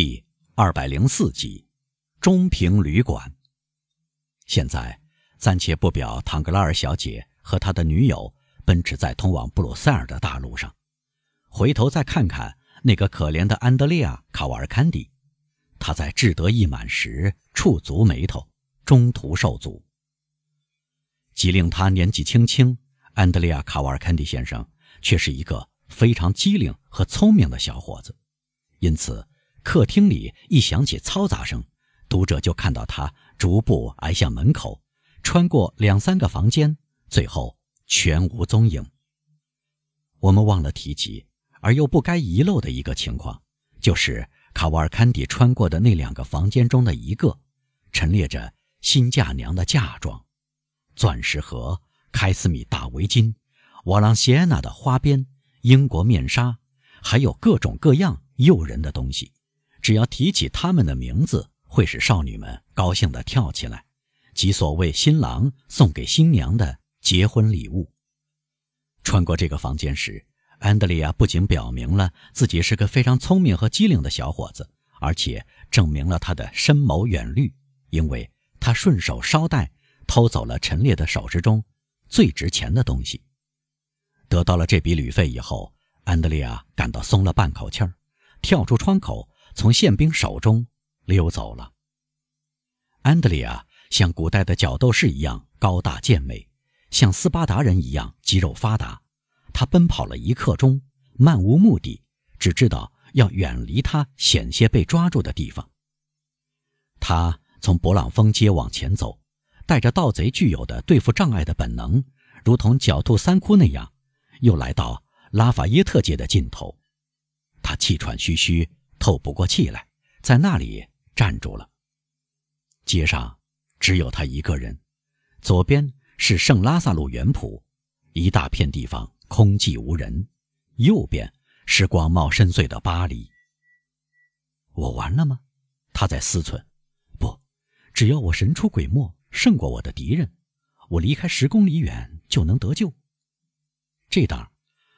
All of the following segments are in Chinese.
第二百零四集，中平旅馆。现在暂且不表唐格拉尔小姐和他的女友奔驰在通往布鲁塞尔的大路上，回头再看看那个可怜的安德烈亚·卡瓦尔坎迪，他在志得意满时触足眉头，中途受阻。即令他年纪轻轻，安德烈亚·卡瓦尔坎迪先生却是一个非常机灵和聪明的小伙子，因此。客厅里一响起嘈杂声，读者就看到他逐步挨向门口，穿过两三个房间，最后全无踪影。我们忘了提及，而又不该遗漏的一个情况，就是卡瓦尔坎迪穿过的那两个房间中的一个，陈列着新嫁娘的嫁妆、钻石盒、开司米大围巾、瓦朗谢安娜的花边、英国面纱，还有各种各样诱人的东西。只要提起他们的名字，会使少女们高兴地跳起来，即所谓新郎送给新娘的结婚礼物。穿过这个房间时，安德烈亚不仅表明了自己是个非常聪明和机灵的小伙子，而且证明了他的深谋远虑，因为他顺手捎带偷走了陈列的首饰中最值钱的东西。得到了这笔旅费以后，安德烈亚感到松了半口气儿，跳出窗口。从宪兵手中溜走了。安德烈亚像古代的角斗士一样高大健美，像斯巴达人一样肌肉发达。他奔跑了一刻钟，漫无目的，只知道要远离他险些被抓住的地方。他从勃朗峰街往前走，带着盗贼具有的对付障碍的本能，如同狡兔三窟那样，又来到拉法耶特街的尽头。他气喘吁吁。透不过气来，在那里站住了。街上只有他一个人，左边是圣拉萨路园圃，一大片地方空寂无人；右边是广袤深邃的巴黎。我完了吗？他在思忖。不，只要我神出鬼没，胜过我的敌人，我离开十公里远就能得救。这当，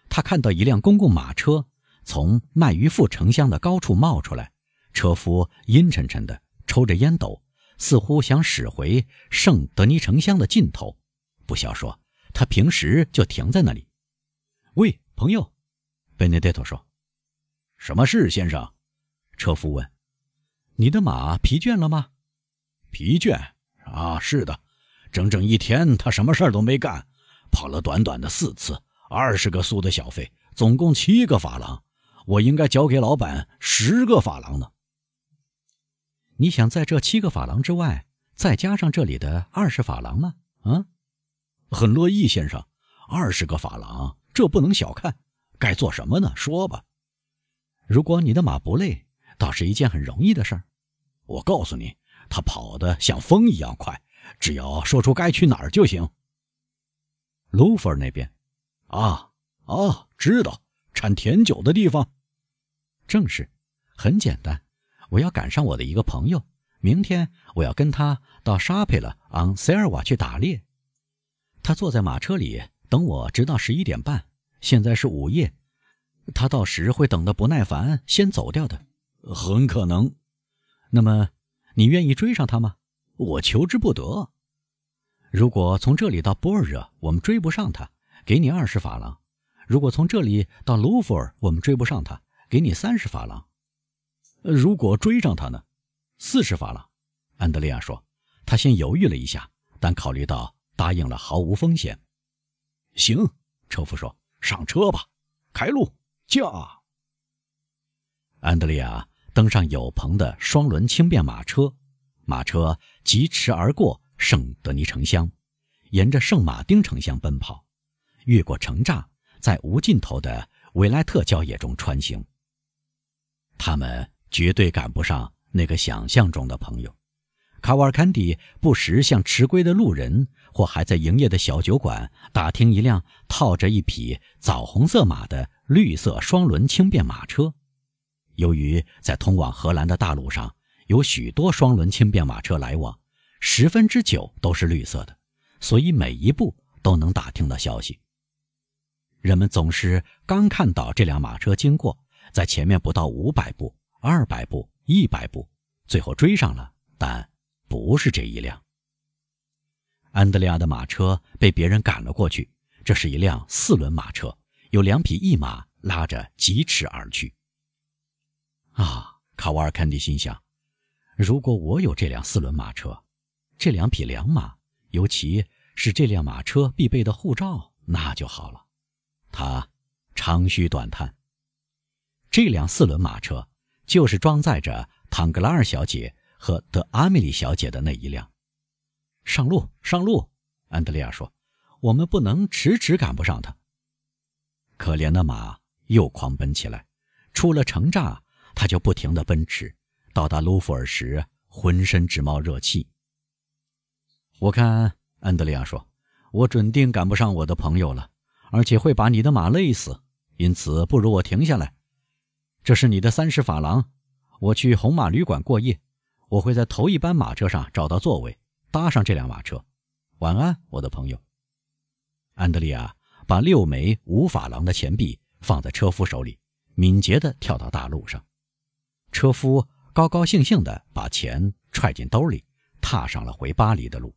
他看到一辆公共马车。从卖鱼腹城乡的高处冒出来，车夫阴沉沉的抽着烟斗，似乎想驶回圣德尼城乡的尽头。不消说，他平时就停在那里。喂，朋友，贝内德托说：“什么事，先生？”车夫问：“你的马疲倦了吗？”“疲倦啊，是的，整整一天，他什么事儿都没干，跑了短短的四次，二十个苏的小费，总共七个法郎。”我应该交给老板十个法郎呢。你想在这七个法郎之外再加上这里的二十法郎吗？啊，很乐意，先生。二十个法郎，这不能小看。该做什么呢？说吧。如果你的马不累，倒是一件很容易的事儿。我告诉你，他跑得像风一样快，只要说出该去哪儿就行。卢弗尔那边，啊啊，知道产甜酒的地方。正是，很简单。我要赶上我的一个朋友，明天我要跟他到沙佩勒昂塞尔瓦去打猎。他坐在马车里等我，直到十一点半。现在是午夜，他到时会等得不耐烦，先走掉的。很可能。那么，你愿意追上他吗？我求之不得。如果从这里到波尔热我们追不上他，给你二十法郎；如果从这里到卢弗尔我们追不上他，给你三十法郎，如果追上他呢？四十法郎。安德烈亚说。他先犹豫了一下，但考虑到答应了毫无风险。行，车夫说：“上车吧，开路，驾。”安德烈亚登上有棚的双轮轻便马车，马车疾驰而过圣德尼城乡，沿着圣马丁城乡奔跑，越过城栅，在无尽头的维莱特郊野中穿行。他们绝对赶不上那个想象中的朋友。卡瓦尔坎迪不时向迟归的路人或还在营业的小酒馆打听一辆套着一匹枣红色马的绿色双轮轻便马车。由于在通往荷兰的大路上有许多双轮轻便马车来往，十分之九都是绿色的，所以每一步都能打听到消息。人们总是刚看到这辆马车经过。在前面不到五百步，二百步，一百步，最后追上了，但不是这一辆。安德烈亚的马车被别人赶了过去，这是一辆四轮马车，有两匹一马拉着疾驰而去。啊，卡瓦尔坎蒂心想，如果我有这辆四轮马车，这两匹良马，尤其是这辆马车必备的护照，那就好了。他长吁短叹。这辆四轮马车就是装载着唐格拉尔小姐和德阿米莉小姐的那一辆。上路，上路！安德烈亚说：“我们不能迟迟赶不上他。”可怜的马又狂奔起来，出了城栅，他就不停地奔驰。到达卢弗尔时，浑身直冒热气。我看，安德烈亚说：“我准定赶不上我的朋友了，而且会把你的马累死。因此，不如我停下来。这是你的三十法郎，我去红马旅馆过夜。我会在头一班马车上找到座位。”搭上这辆马车，晚安，我的朋友。安德利亚把六枚五法郎的钱币放在车夫手里，敏捷地跳到大路上。车夫高高兴兴地把钱揣进兜里，踏上了回巴黎的路。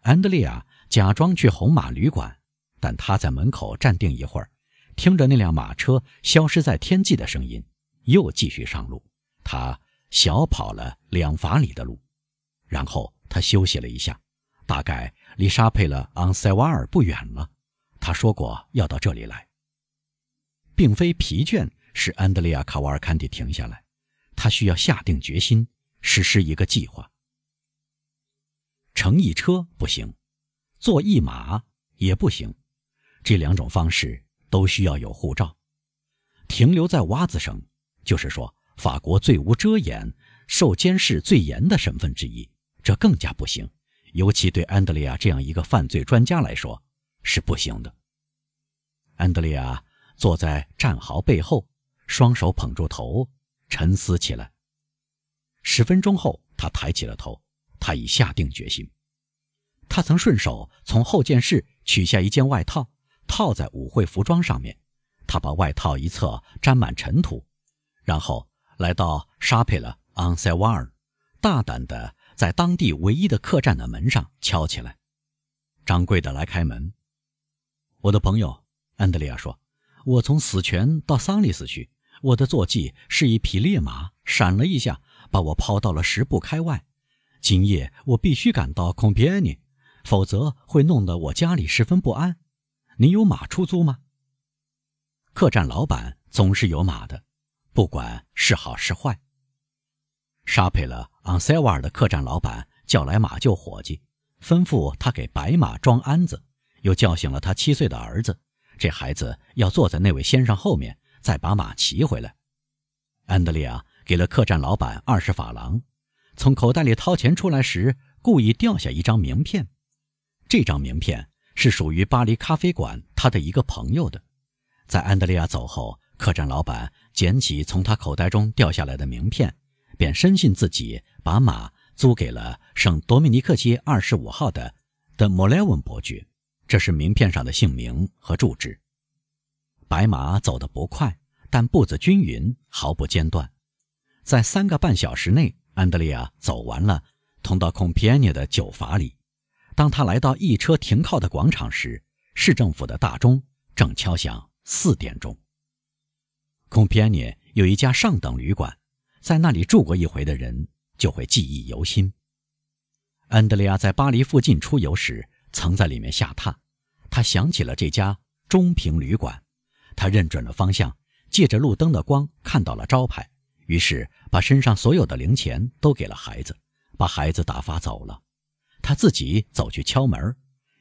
安德利亚假装去红马旅馆，但他在门口站定一会儿，听着那辆马车消失在天际的声音，又继续上路。他小跑了两法里的路，然后。他休息了一下，大概离沙佩勒昂塞瓦尔不远了。他说过要到这里来，并非疲倦使安德烈亚·卡瓦尔坎蒂停下来，他需要下定决心实施一个计划。乘一车不行，坐一马也不行，这两种方式都需要有护照。停留在洼子省，就是说法国最无遮掩、受监视最严的省份之一。这更加不行，尤其对安德烈亚这样一个犯罪专家来说是不行的。安德烈亚坐在战壕背后，双手捧住头，沉思起来。十分钟后，他抬起了头，他已下定决心。他曾顺手从后件室取下一件外套，套在舞会服装上面。他把外套一侧沾满尘土，然后来到沙佩勒昂塞瓦尔，大胆地。在当地唯一的客栈的门上敲起来，掌柜的来开门。我的朋友安德烈亚说：“我从死泉到桑利斯去，我的坐骑是一匹烈马，闪了一下，把我抛到了十步开外。今夜我必须赶到孔皮埃尼，否则会弄得我家里十分不安。你有马出租吗？”客栈老板总是有马的，不管是好是坏。沙佩勒昂塞瓦尔的客栈老板叫来马厩伙计，吩咐他给白马装鞍子，又叫醒了他七岁的儿子。这孩子要坐在那位先生后面，再把马骑回来。安德烈亚给了客栈老板二十法郎，从口袋里掏钱出来时，故意掉下一张名片。这张名片是属于巴黎咖啡馆他的一个朋友的。在安德烈亚走后，客栈老板捡起从他口袋中掉下来的名片。便深信自己把马租给了圣多米尼克街二十五号的的莫莱文伯爵，这是名片上的姓名和住址。白马走得不快，但步子均匀，毫不间断。在三个半小时内，安德烈亚走完了通到孔皮埃涅的九法里。当他来到一车停靠的广场时，市政府的大钟正敲响四点钟。孔皮安涅有一家上等旅馆。在那里住过一回的人就会记忆犹新。安德烈亚在巴黎附近出游时，曾在里面下榻。他想起了这家中平旅馆，他认准了方向，借着路灯的光看到了招牌，于是把身上所有的零钱都给了孩子，把孩子打发走了。他自己走去敲门，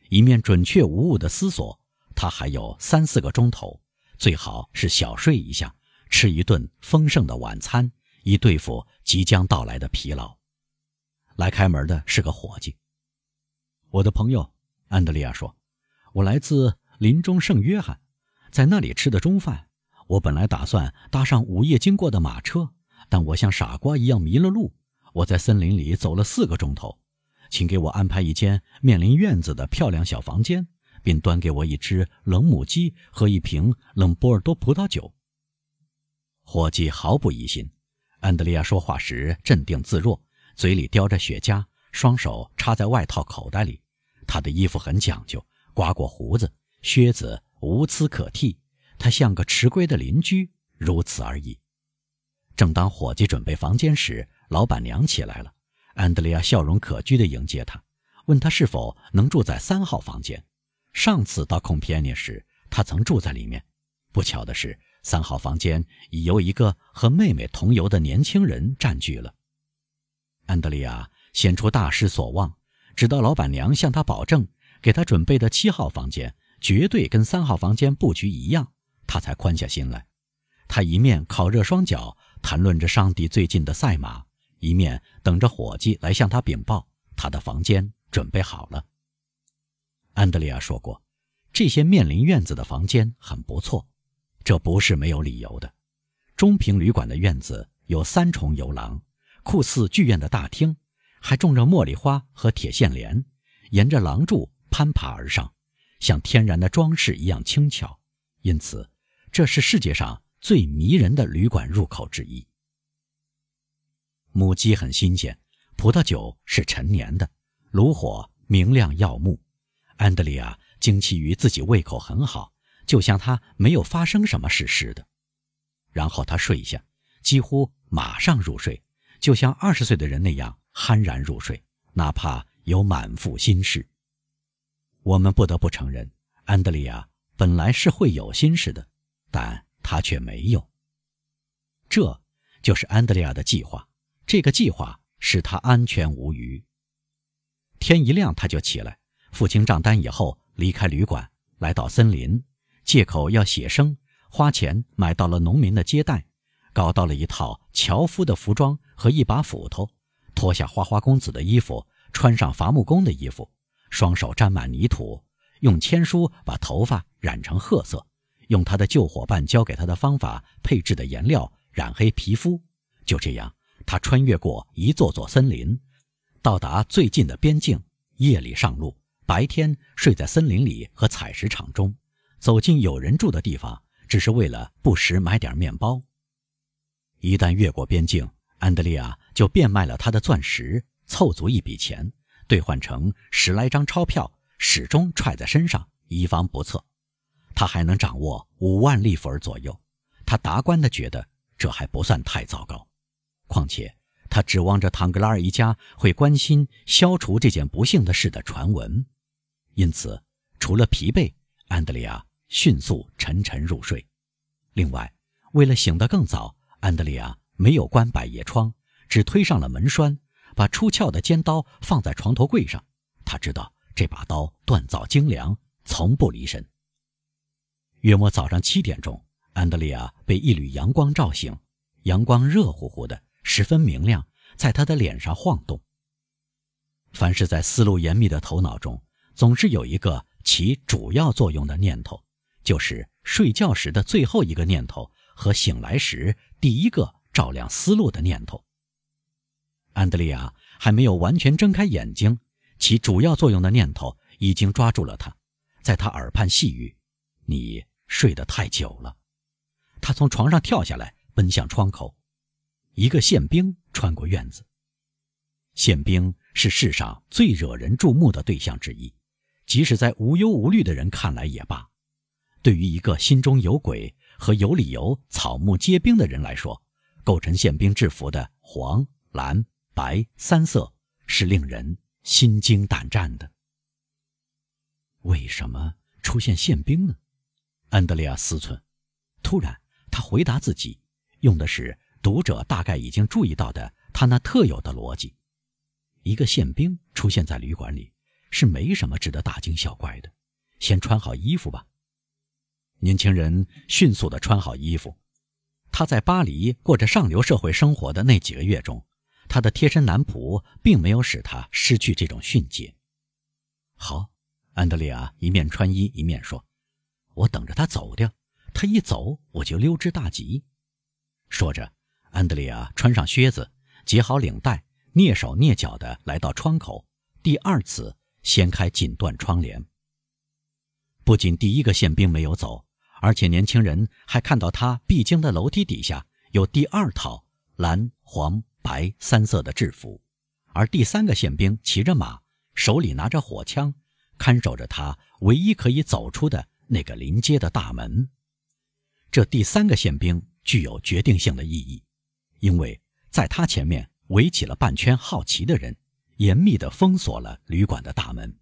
一面准确无误地思索：他还有三四个钟头，最好是小睡一下，吃一顿丰盛的晚餐。以对付即将到来的疲劳。来开门的是个伙计。我的朋友安德烈亚说：“我来自林中圣约翰，在那里吃的中饭。我本来打算搭上午夜经过的马车，但我像傻瓜一样迷了路。我在森林里走了四个钟头，请给我安排一间面临院子的漂亮小房间，并端给我一只冷母鸡和一瓶冷波尔多葡萄酒。”伙计毫不疑心。安德烈亚说话时镇定自若，嘴里叼着雪茄，双手插在外套口袋里。他的衣服很讲究，刮过胡子，靴子无疵可替。他像个迟归的邻居，如此而已。正当伙计准备房间时，老板娘起来了。安德烈亚笑容可掬地迎接他，问他是否能住在三号房间。上次到孔皮埃涅时，他曾住在里面。不巧的是，三号房间已由一个和妹妹同游的年轻人占据了。安德烈亚显出大失所望，直到老板娘向他保证，给他准备的七号房间绝对跟三号房间布局一样，他才宽下心来。他一面烤热双脚。谈论着上帝最近的赛马，一面等着伙计来向他禀报他的房间准备好了。安德烈亚说过，这些面临院子的房间很不错，这不是没有理由的。中平旅馆的院子有三重游廊，酷似剧院的大厅，还种着茉莉花和铁线莲，沿着廊柱攀爬而上，像天然的装饰一样轻巧。因此，这是世界上。最迷人的旅馆入口之一。母鸡很新鲜，葡萄酒是陈年的，炉火明亮耀目。安德里亚惊奇于自己胃口很好，就像他没有发生什么事似的。然后他睡下，几乎马上入睡，就像二十岁的人那样酣然入睡，哪怕有满腹心事。我们不得不承认，安德里亚本来是会有心事的，但。他却没有。这就是安德烈亚的计划。这个计划使他安全无虞。天一亮，他就起来，付清账单以后，离开旅馆，来到森林，借口要写生，花钱买到了农民的接待，搞到了一套樵夫的服装和一把斧头，脱下花花公子的衣服，穿上伐木工的衣服，双手沾满泥土，用铅书把头发染成褐色。用他的旧伙伴教给他的方法配制的颜料染黑皮肤，就这样，他穿越过一座座森林，到达最近的边境。夜里上路，白天睡在森林里和采石场中，走进有人住的地方，只是为了不时买点面包。一旦越过边境，安德利亚就变卖了他的钻石，凑足一笔钱，兑换成十来张钞票，始终揣在身上，以防不测。他还能掌握五万利弗尔左右，他达观地觉得这还不算太糟糕。况且他指望着唐格拉尔一家会关心消除这件不幸的事的传闻，因此除了疲惫，安德烈亚迅速沉沉入睡。另外，为了醒得更早，安德烈亚没有关百叶窗，只推上了门栓，把出鞘的尖刀放在床头柜上。他知道这把刀锻造精良，从不离身。约莫早上七点钟，安德烈亚被一缕阳光照醒，阳光热乎乎的，十分明亮，在他的脸上晃动。凡是在思路严密的头脑中，总是有一个起主要作用的念头，就是睡觉时的最后一个念头和醒来时第一个照亮思路的念头。安德烈亚还没有完全睁开眼睛，起主要作用的念头已经抓住了他，在他耳畔细语：“你。”睡得太久了，他从床上跳下来，奔向窗口。一个宪兵穿过院子。宪兵是世上最惹人注目的对象之一，即使在无忧无虑的人看来也罢。对于一个心中有鬼和有理由草木皆兵的人来说，构成宪兵制服的黄、蓝、白三色是令人心惊胆战的。为什么出现宪兵呢？安德烈亚思忖，突然，他回答自己，用的是读者大概已经注意到的他那特有的逻辑：一个宪兵出现在旅馆里，是没什么值得大惊小怪的。先穿好衣服吧。年轻人迅速地穿好衣服。他在巴黎过着上流社会生活的那几个月中，他的贴身男仆并没有使他失去这种训诫。好，安德烈亚一面穿衣一面说。我等着他走掉，他一走我就溜之大吉。说着，安德烈亚穿上靴子系好领带蹑手蹑脚的来到窗口第二次掀开锦缎窗帘。不仅第一个宪兵没有走而且年轻人还看到他必经的楼梯底下有第二套蓝黄白三色的制服而第三个宪兵骑着马手里拿着火枪看守着他唯一可以走出的那个临街的大门。这第三个宪兵具有决定性的意义。因为在他前面围起了半圈好奇的人严密的封锁了旅馆的大门。